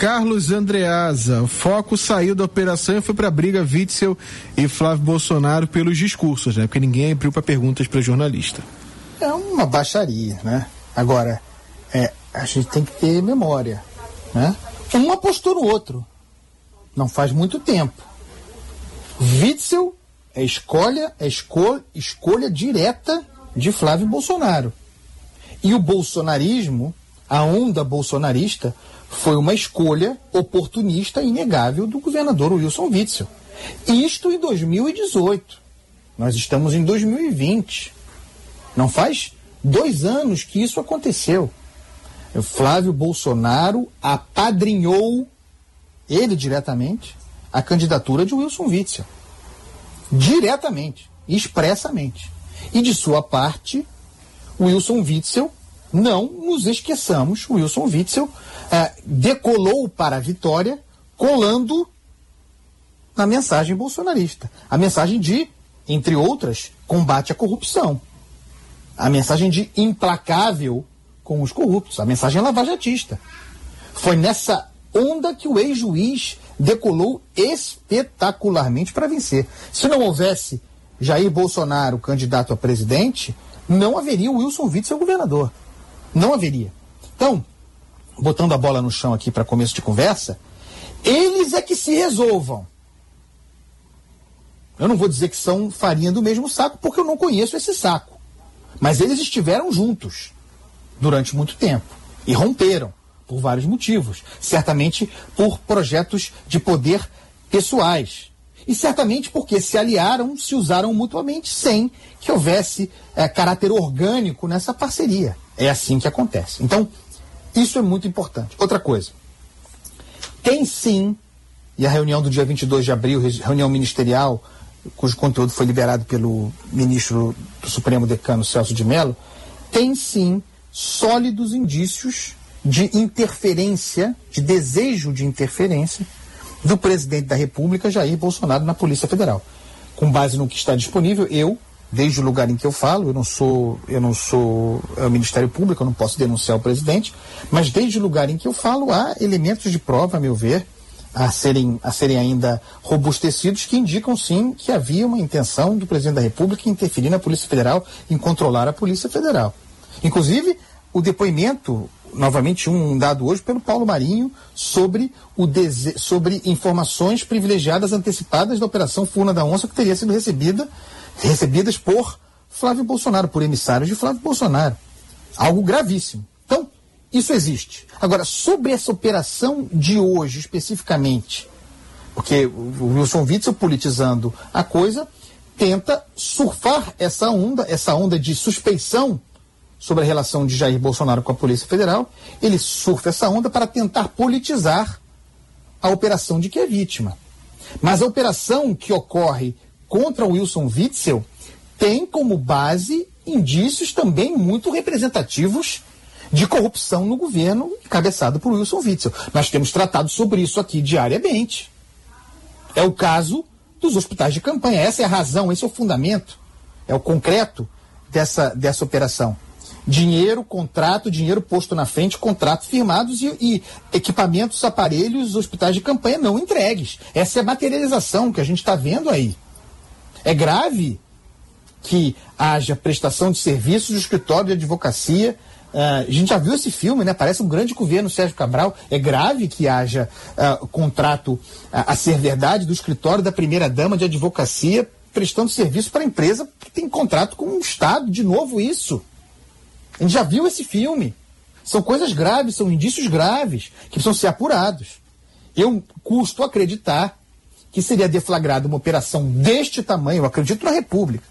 Carlos Andreasa, o foco saiu da operação e foi para a briga Witzel e Flávio Bolsonaro pelos discursos, né? Porque ninguém abriu para perguntas para jornalista. É uma baixaria, né? Agora, é, a gente tem que ter memória, né? Um apostou no outro. Não faz muito tempo. Witzel é escolha, é escolha, escolha direta de Flávio Bolsonaro. E o bolsonarismo, a onda bolsonarista, foi uma escolha oportunista e inegável do governador Wilson Witzel. Isto em 2018. Nós estamos em 2020. Não faz dois anos que isso aconteceu. Flávio Bolsonaro apadrinhou, ele diretamente, a candidatura de Wilson Witzel. Diretamente, expressamente. E de sua parte, Wilson Witzel, não nos esqueçamos, Wilson Witzel é, decolou para a vitória colando na mensagem bolsonarista. A mensagem de, entre outras, combate à corrupção. A mensagem de implacável com os corruptos. A mensagem lavajatista. Foi nessa onda que o ex-juiz decolou espetacularmente para vencer. Se não houvesse Jair Bolsonaro candidato a presidente, não haveria o Wilson Witzel governador. Não haveria. Então, botando a bola no chão aqui para começo de conversa, eles é que se resolvam. Eu não vou dizer que são farinha do mesmo saco, porque eu não conheço esse saco. Mas eles estiveram juntos durante muito tempo e romperam por vários motivos. Certamente por projetos de poder pessoais. E certamente porque se aliaram, se usaram mutuamente, sem que houvesse é, caráter orgânico nessa parceria. É assim que acontece. Então, isso é muito importante. Outra coisa. Tem sim, e a reunião do dia 22 de abril, reunião ministerial, cujo conteúdo foi liberado pelo ministro do Supremo Decano Celso de Mello, tem sim sólidos indícios de interferência, de desejo de interferência do presidente da República, Jair Bolsonaro, na Polícia Federal. Com base no que está disponível, eu desde o lugar em que eu falo, eu não sou, eu não sou é, Ministério Público, eu não posso denunciar o presidente, mas desde o lugar em que eu falo, há elementos de prova, a meu ver, a serem, a serem ainda robustecidos que indicam sim que havia uma intenção do presidente da República em interferir na Polícia Federal, em controlar a Polícia Federal. Inclusive, o depoimento, novamente um dado hoje pelo Paulo Marinho, sobre, o sobre informações privilegiadas antecipadas da Operação Furna da Onça, que teria sido recebida recebidas por Flávio Bolsonaro, por emissários de Flávio Bolsonaro. Algo gravíssimo. Então, isso existe. Agora, sobre essa operação de hoje especificamente, porque o Wilson Witzel politizando a coisa, tenta surfar essa onda, essa onda de suspeição sobre a relação de Jair Bolsonaro com a Polícia Federal, ele surfa essa onda para tentar politizar a operação de que é vítima. Mas a operação que ocorre contra Wilson Witzel tem como base indícios também muito representativos de corrupção no governo cabeçado por Wilson Witzel. Nós temos tratado sobre isso aqui diariamente. É o caso dos hospitais de campanha. Essa é a razão, esse é o fundamento, é o concreto dessa, dessa operação. Dinheiro, contrato, dinheiro posto na frente, contratos firmados e, e equipamentos, aparelhos, hospitais de campanha não entregues. Essa é a materialização que a gente está vendo aí. É grave que haja prestação de serviços do escritório de advocacia. Uh, a gente já viu esse filme, né? Parece um grande governo Sérgio Cabral. É grave que haja uh, contrato uh, a ser verdade do escritório da primeira-dama de advocacia prestando serviço para a empresa que tem contrato com o Estado. De novo, isso. A gente já viu esse filme. São coisas graves, são indícios graves que precisam ser apurados. Eu custo acreditar que seria deflagrada uma operação deste tamanho, acredito na República,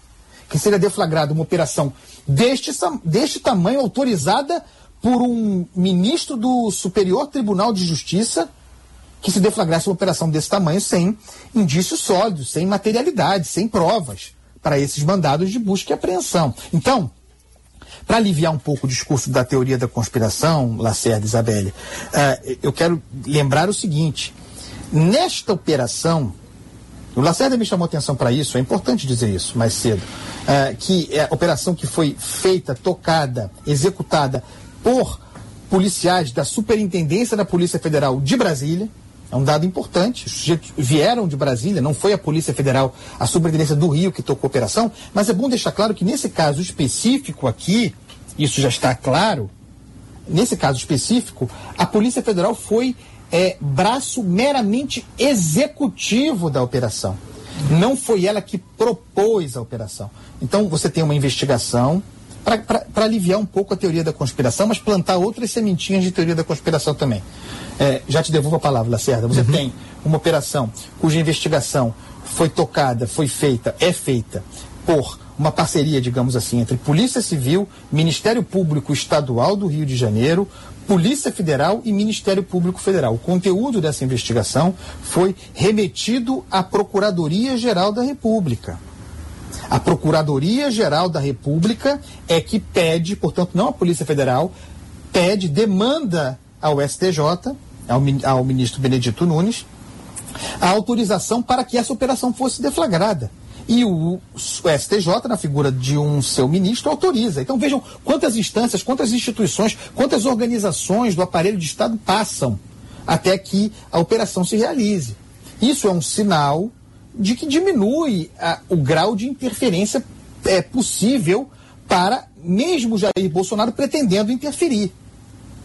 que seria deflagrada uma operação deste, deste tamanho, autorizada por um ministro do Superior Tribunal de Justiça, que se deflagrasse uma operação desse tamanho sem indícios sólidos, sem materialidade, sem provas para esses mandados de busca e apreensão. Então, para aliviar um pouco o discurso da teoria da conspiração, Lacerda Isabelle, uh, eu quero lembrar o seguinte: Nesta operação, o Lacerda me chamou atenção para isso, é importante dizer isso mais cedo, é, que é a operação que foi feita, tocada, executada por policiais da Superintendência da Polícia Federal de Brasília. É um dado importante. Os sujeitos vieram de Brasília, não foi a Polícia Federal, a Superintendência do Rio que tocou a operação, mas é bom deixar claro que nesse caso específico aqui, isso já está claro, nesse caso específico, a Polícia Federal foi é, braço meramente executivo da operação. Não foi ela que propôs a operação. Então você tem uma investigação para aliviar um pouco a teoria da conspiração, mas plantar outras sementinhas de teoria da conspiração também. É, já te devolvo a palavra, Lacerda. Você uhum. tem uma operação cuja investigação foi tocada, foi feita, é feita por uma parceria, digamos assim, entre Polícia Civil, Ministério Público Estadual do Rio de Janeiro, Polícia Federal e Ministério Público Federal. O conteúdo dessa investigação foi remetido à Procuradoria-Geral da República. A Procuradoria-Geral da República é que pede, portanto, não a Polícia Federal, pede, demanda ao STJ, ao, ao ministro Benedito Nunes, a autorização para que essa operação fosse deflagrada. E o, STJ, na figura de um seu ministro, autoriza. Então vejam quantas instâncias, quantas instituições, quantas organizações do aparelho de Estado passam até que a operação se realize. Isso é um sinal de que diminui a, o grau de interferência é, possível para mesmo Jair Bolsonaro pretendendo interferir.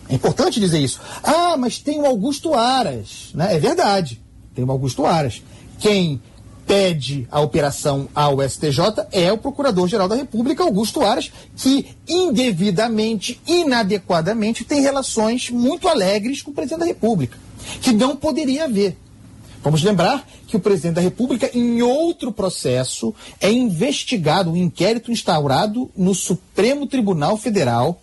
É importante dizer isso. Ah, mas tem o Augusto Aras. Né? É verdade, tem o Augusto Aras. Quem pede a operação ao STJ é o Procurador-Geral da República, Augusto Aras, que indevidamente, inadequadamente, tem relações muito alegres com o presidente da República, que não poderia haver. Vamos lembrar que o presidente da República, em outro processo, é investigado, um inquérito instaurado no Supremo Tribunal Federal,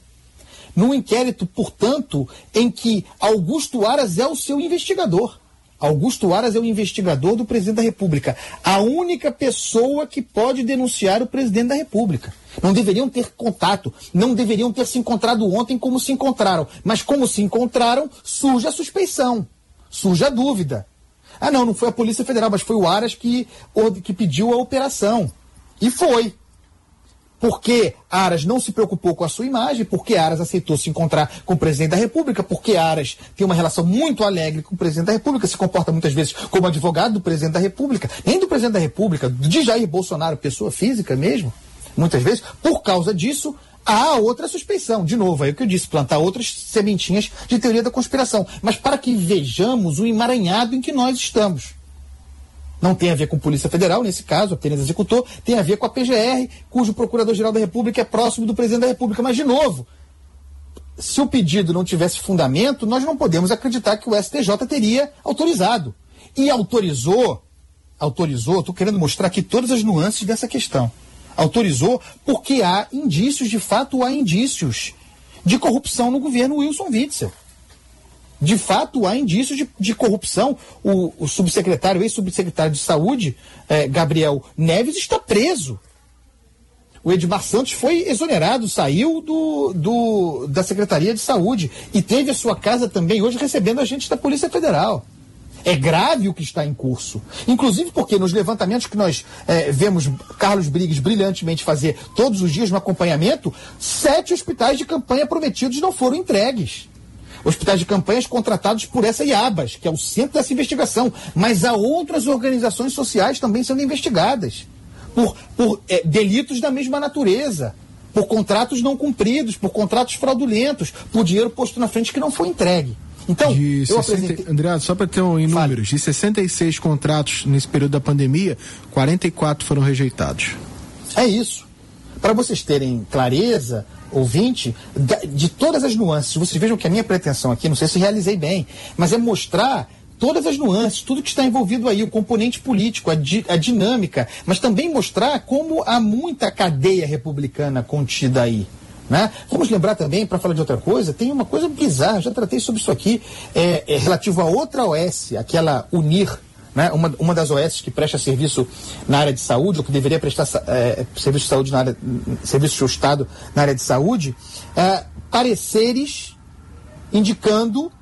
num inquérito, portanto, em que Augusto Aras é o seu investigador. Augusto Aras é o investigador do presidente da República. A única pessoa que pode denunciar o presidente da República. Não deveriam ter contato, não deveriam ter se encontrado ontem como se encontraram. Mas como se encontraram, surge a suspeição, surge a dúvida. Ah, não, não foi a Polícia Federal, mas foi o Aras que, que pediu a operação. E foi porque Aras não se preocupou com a sua imagem, porque Aras aceitou se encontrar com o presidente da República, porque Aras tem uma relação muito alegre com o presidente da República, se comporta muitas vezes como advogado do presidente da República, nem do presidente da República, de Jair Bolsonaro, pessoa física mesmo, muitas vezes. Por causa disso, há outra suspeição. De novo, aí o que eu disse, plantar outras sementinhas de teoria da conspiração. Mas para que vejamos o emaranhado em que nós estamos. Não tem a ver com Polícia Federal, nesse caso, apenas executor, tem a ver com a PGR, cujo Procurador-Geral da República é próximo do presidente da República. Mas, de novo, se o pedido não tivesse fundamento, nós não podemos acreditar que o STJ teria autorizado. E autorizou, autorizou, estou querendo mostrar aqui todas as nuances dessa questão. Autorizou porque há indícios, de fato há indícios de corrupção no governo Wilson Witzel de fato há indícios de, de corrupção. O, o subsecretário, ex-subsecretário de Saúde, eh, Gabriel Neves, está preso. O Edmar Santos foi exonerado, saiu do, do, da Secretaria de Saúde e teve a sua casa também hoje recebendo agentes da Polícia Federal. É grave o que está em curso. Inclusive porque nos levantamentos que nós eh, vemos Carlos Briggs brilhantemente fazer todos os dias no acompanhamento, sete hospitais de campanha prometidos não foram entregues hospitais de campanhas contratados por essa IABAS, que é o centro dessa investigação. Mas há outras organizações sociais também sendo investigadas por, por é, delitos da mesma natureza, por contratos não cumpridos, por contratos fraudulentos, por dinheiro posto na frente que não foi entregue. Então, de eu 60, apresentei... André, só para ter um, em números, de 66 contratos nesse período da pandemia, 44 foram rejeitados. É isso. Para vocês terem clareza, ouvinte, de todas as nuances. Vocês vejam que a minha pretensão aqui, não sei se realizei bem, mas é mostrar todas as nuances, tudo que está envolvido aí, o componente político, a, di, a dinâmica, mas também mostrar como há muita cadeia republicana contida aí. Né? Vamos lembrar também, para falar de outra coisa, tem uma coisa bizarra, já tratei sobre isso aqui, é, é relativo a outra OS, aquela UNIR, né, uma, uma das OS que presta serviço na área de saúde, ou que deveria prestar é, serviço de saúde na área, serviço do Estado na área de saúde, é, pareceres indicando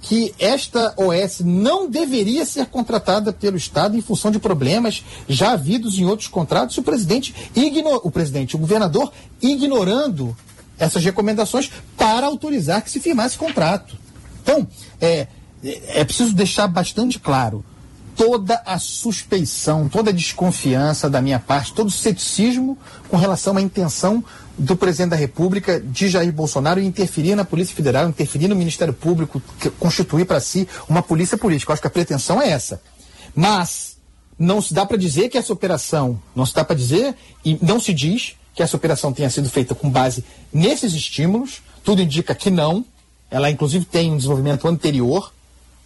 que esta OS não deveria ser contratada pelo Estado em função de problemas já havidos em outros contratos, o presidente, ignor, o presidente, o governador, ignorando essas recomendações para autorizar que se firmasse contrato. Então, é, é preciso deixar bastante claro toda a suspeição, toda a desconfiança da minha parte, todo o ceticismo com relação à intenção do presidente da República de Jair Bolsonaro interferir na Polícia Federal, interferir no Ministério Público, constituir para si uma polícia política. Eu acho que a pretensão é essa. Mas não se dá para dizer que essa operação, não se dá para dizer e não se diz que essa operação tenha sido feita com base nesses estímulos. Tudo indica que não. Ela inclusive tem um desenvolvimento anterior,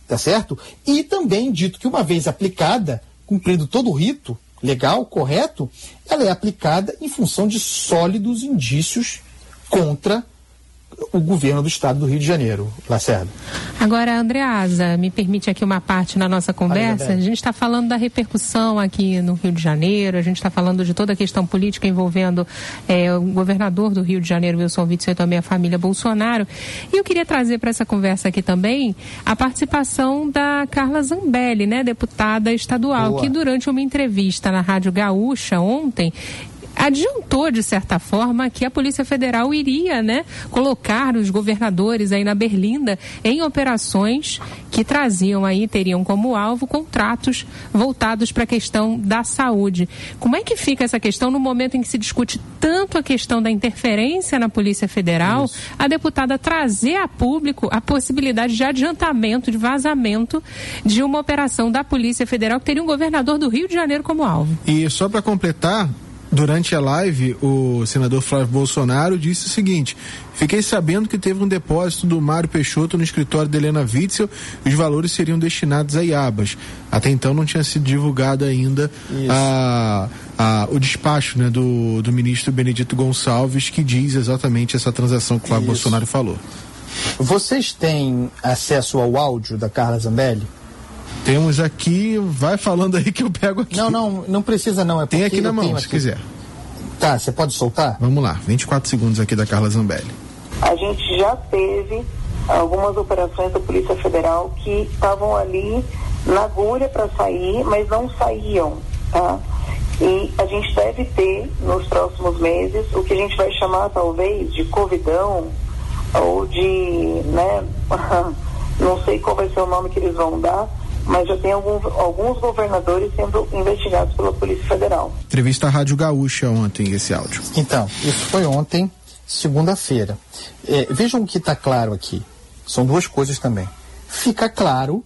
tá certo? E também dito que uma vez aplicada, cumprindo todo o rito, legal, correto, ela é aplicada em função de sólidos indícios contra o governo do estado do Rio de Janeiro, Lacerda. Agora, Andreasa, me permite aqui uma parte na nossa conversa. A gente está falando da repercussão aqui no Rio de Janeiro, a gente está falando de toda a questão política envolvendo é, o governador do Rio de Janeiro, Wilson Witzel, e também a família Bolsonaro. E eu queria trazer para essa conversa aqui também a participação da Carla Zambelli, né, deputada estadual, Boa. que durante uma entrevista na Rádio Gaúcha ontem, adiantou, de certa forma, que a Polícia Federal iria né, colocar os governadores aí na Berlinda em operações que traziam aí, teriam como alvo contratos voltados para a questão da saúde. Como é que fica essa questão no momento em que se discute tanto a questão da interferência na Polícia Federal, Isso. a deputada trazer a público a possibilidade de adiantamento, de vazamento de uma operação da Polícia Federal que teria um governador do Rio de Janeiro como alvo? E só para completar, Durante a live, o senador Flávio Bolsonaro disse o seguinte: Fiquei sabendo que teve um depósito do Mário Peixoto no escritório de Helena Witzel e os valores seriam destinados a IABAS. Até então não tinha sido divulgado ainda a, a, o despacho né, do, do ministro Benedito Gonçalves que diz exatamente essa transação que o Flávio Isso. Bolsonaro falou. Vocês têm acesso ao áudio da Carla Zambelli? Temos aqui, vai falando aí que eu pego aqui. Não, não, não precisa não. É Tem aqui na mão, se aqui. quiser. Tá, você pode soltar? Vamos lá, 24 segundos aqui da Carla Zambelli. A gente já teve algumas operações da Polícia Federal que estavam ali na agulha para sair, mas não saíam, tá? E a gente deve ter nos próximos meses o que a gente vai chamar talvez de covidão ou de, né, não sei qual vai ser o nome que eles vão dar, mas já tem alguns, alguns governadores sendo investigados pela Polícia Federal. Entrevista à Rádio Gaúcha ontem, esse áudio. Então, isso foi ontem, segunda-feira. É, vejam o que está claro aqui. São duas coisas também. Fica claro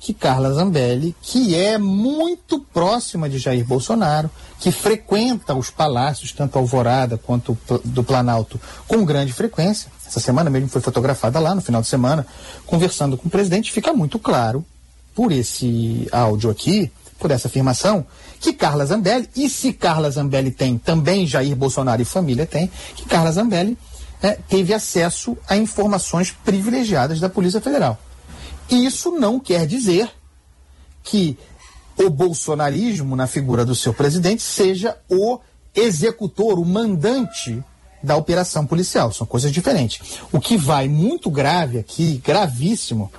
que Carla Zambelli, que é muito próxima de Jair Bolsonaro, que frequenta os palácios, tanto Alvorada quanto do Planalto, com grande frequência, essa semana mesmo foi fotografada lá no final de semana, conversando com o presidente, fica muito claro por esse áudio aqui, por essa afirmação, que Carla Zambelli, e se Carla Zambelli tem, também Jair Bolsonaro e família tem, que Carla Zambelli é, teve acesso a informações privilegiadas da Polícia Federal. Isso não quer dizer que o bolsonarismo, na figura do seu presidente, seja o executor, o mandante da operação policial. São coisas diferentes. O que vai muito grave aqui, gravíssimo,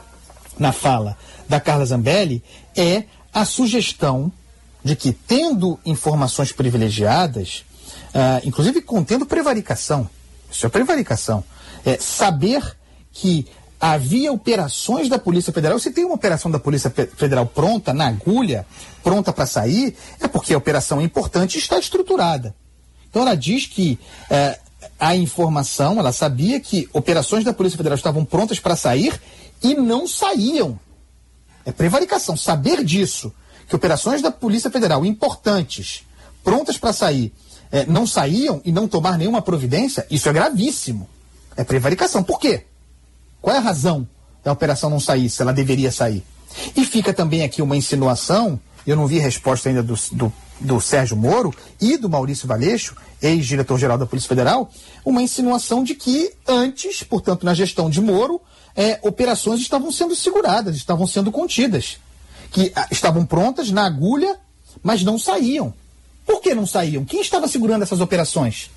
na fala da Carla Zambelli é a sugestão de que, tendo informações privilegiadas, uh, inclusive contendo prevaricação, isso é prevaricação, é, saber que havia operações da Polícia Federal. Se tem uma operação da Polícia Federal pronta, na agulha, pronta para sair, é porque a operação é importante e está estruturada. Então ela diz que é, a informação, ela sabia que operações da Polícia Federal estavam prontas para sair e não saíam. É prevaricação. Saber disso, que operações da Polícia Federal importantes, prontas para sair, é, não saíam e não tomar nenhuma providência, isso é gravíssimo. É prevaricação. Por quê? Qual é a razão da operação não sair, se ela deveria sair? E fica também aqui uma insinuação, eu não vi resposta ainda do, do, do Sérgio Moro e do Maurício Valeixo, ex-diretor-geral da Polícia Federal, uma insinuação de que antes, portanto, na gestão de Moro, é, operações estavam sendo seguradas, estavam sendo contidas, que ah, estavam prontas na agulha, mas não saíam. Por que não saíam? Quem estava segurando essas operações?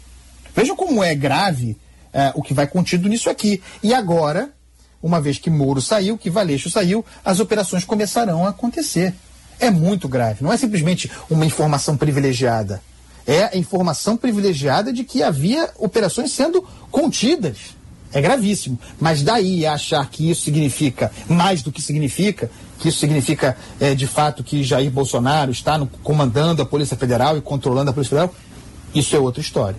Vejam como é grave é, o que vai contido nisso aqui. E agora, uma vez que Moro saiu, que Valeixo saiu, as operações começarão a acontecer. É muito grave. Não é simplesmente uma informação privilegiada. é a informação privilegiada de que havia operações sendo contidas. É gravíssimo. Mas daí achar que isso significa mais do que significa, que isso significa é, de fato que Jair Bolsonaro está no, comandando a Polícia Federal e controlando a Polícia Federal, isso é outra história.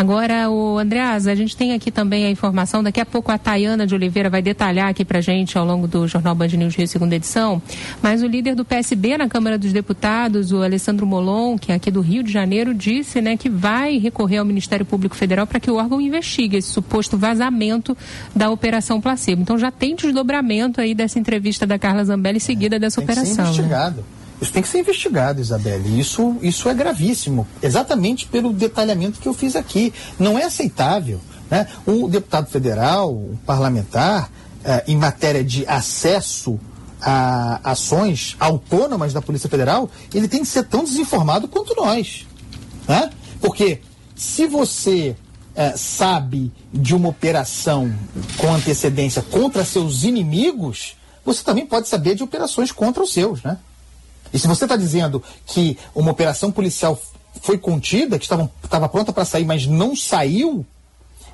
Agora, o Andreas, a gente tem aqui também a informação, daqui a pouco a Tayana de Oliveira vai detalhar aqui pra gente ao longo do Jornal Band News Rio, segunda edição, mas o líder do PSB na Câmara dos Deputados, o Alessandro Molon, que é aqui do Rio de Janeiro, disse né, que vai recorrer ao Ministério Público Federal para que o órgão investigue esse suposto vazamento da Operação Placebo. Então já tem desdobramento aí dessa entrevista da Carla Zambelli seguida é, dessa operação. Que ser né? investigado. Né? Isso tem que ser investigado, Isabelle. Isso, isso é gravíssimo, exatamente pelo detalhamento que eu fiz aqui. Não é aceitável. Né? Um deputado federal, um parlamentar, eh, em matéria de acesso a ações autônomas da Polícia Federal, ele tem que ser tão desinformado quanto nós. Né? Porque se você eh, sabe de uma operação com antecedência contra seus inimigos, você também pode saber de operações contra os seus, né? E se você está dizendo que uma operação policial foi contida, que estava pronta para sair, mas não saiu,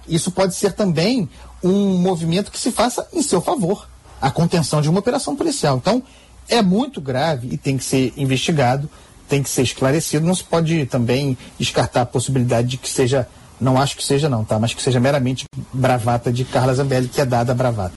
isso pode ser também um movimento que se faça em seu favor a contenção de uma operação policial. Então, é muito grave e tem que ser investigado, tem que ser esclarecido. Não se pode também descartar a possibilidade de que seja, não acho que seja não, tá? Mas que seja meramente bravata de Carla Zambelli, que é dada a bravata.